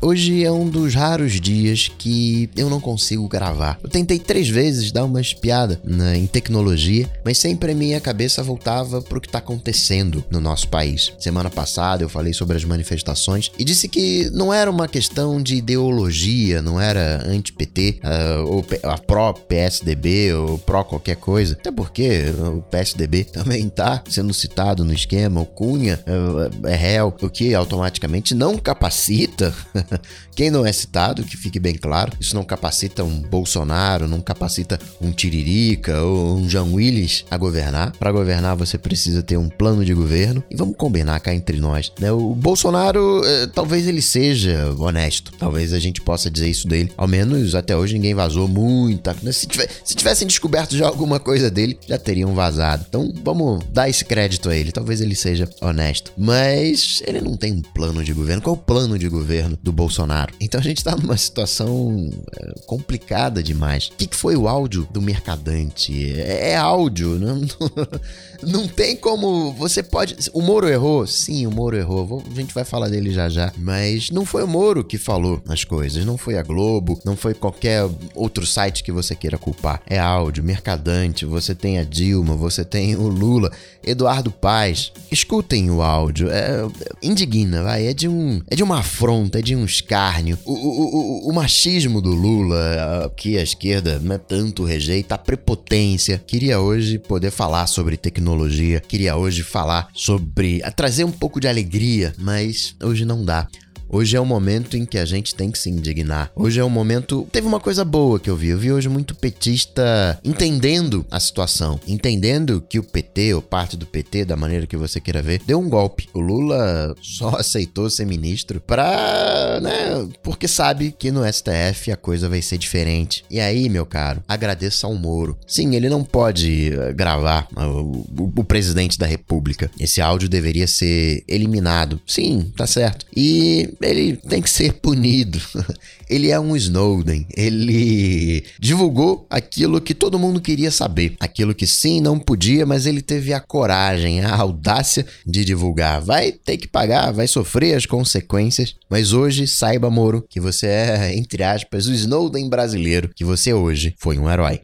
Hoje é um dos raros dias que eu não consigo gravar. Eu tentei três vezes dar uma espiada na, em tecnologia, mas sempre a minha cabeça voltava para o que está acontecendo no nosso país. Semana passada eu falei sobre as manifestações e disse que não era uma questão de ideologia, não era anti-PT, uh, ou a pró-PSDB, ou pró qualquer coisa. Até porque o PSDB também está sendo citado no esquema, o Cunha uh, é réu, o que automaticamente não capacita quem não é citado, que fique bem claro, isso não capacita um Bolsonaro, não capacita um Tiririca ou um Jean Willis a governar. Para governar, você precisa ter um plano de governo. E vamos combinar cá entre nós. Né? O Bolsonaro, eh, talvez ele seja honesto. Talvez a gente possa dizer isso dele. Ao menos até hoje ninguém vazou muita. Se, tiver, se tivessem descoberto já alguma coisa dele, já teriam vazado. Então vamos dar esse crédito a ele. Talvez ele seja honesto. Mas ele não tem um plano de governo. Qual é o plano de governo do Bolsonaro? Então a gente tá numa situação é, complicada demais. O que, que foi o áudio do mercadante? É, é áudio, não, não tem como. Você pode. O Moro errou? Sim, o Moro errou. A gente vai falar dele já já. Mas não foi o Moro que falou as coisas. Não foi a Globo, não foi qualquer outro site que você queira culpar. É áudio, mercadante. Você tem a Dilma, você tem o Lula, Eduardo Paz. Escutem o áudio. É, indigna, vai. É de um. É de uma afronta, é de um escárnio. O, o, o, o machismo do Lula, que a esquerda não é tanto rejeita, a prepotência. Queria hoje poder falar sobre tecnologia, queria hoje falar sobre. trazer um pouco de alegria, mas hoje não dá. Hoje é o momento em que a gente tem que se indignar. Hoje é o momento. Teve uma coisa boa que eu vi. Eu vi hoje muito petista entendendo a situação, entendendo que o PT, ou parte do PT, da maneira que você queira ver, deu um golpe. O Lula só aceitou ser ministro pra. né? Porque sabe que no STF a coisa vai ser diferente. E aí, meu caro, agradeça ao Moro. Sim, ele não pode eh, gravar uh, o, o presidente da República. Esse áudio deveria ser eliminado. Sim, tá certo. E ele tem que ser punido. Ele é um Snowden. Ele divulgou aquilo que todo mundo queria saber. Aquilo que sim, não podia, mas ele teve a coragem, a audácia de divulgar. Vai ter que pagar, vai sofrer as consequências. Mas hoje, saiba, Moro, que você é, entre aspas, o Snowden brasileiro. Que você hoje foi um herói.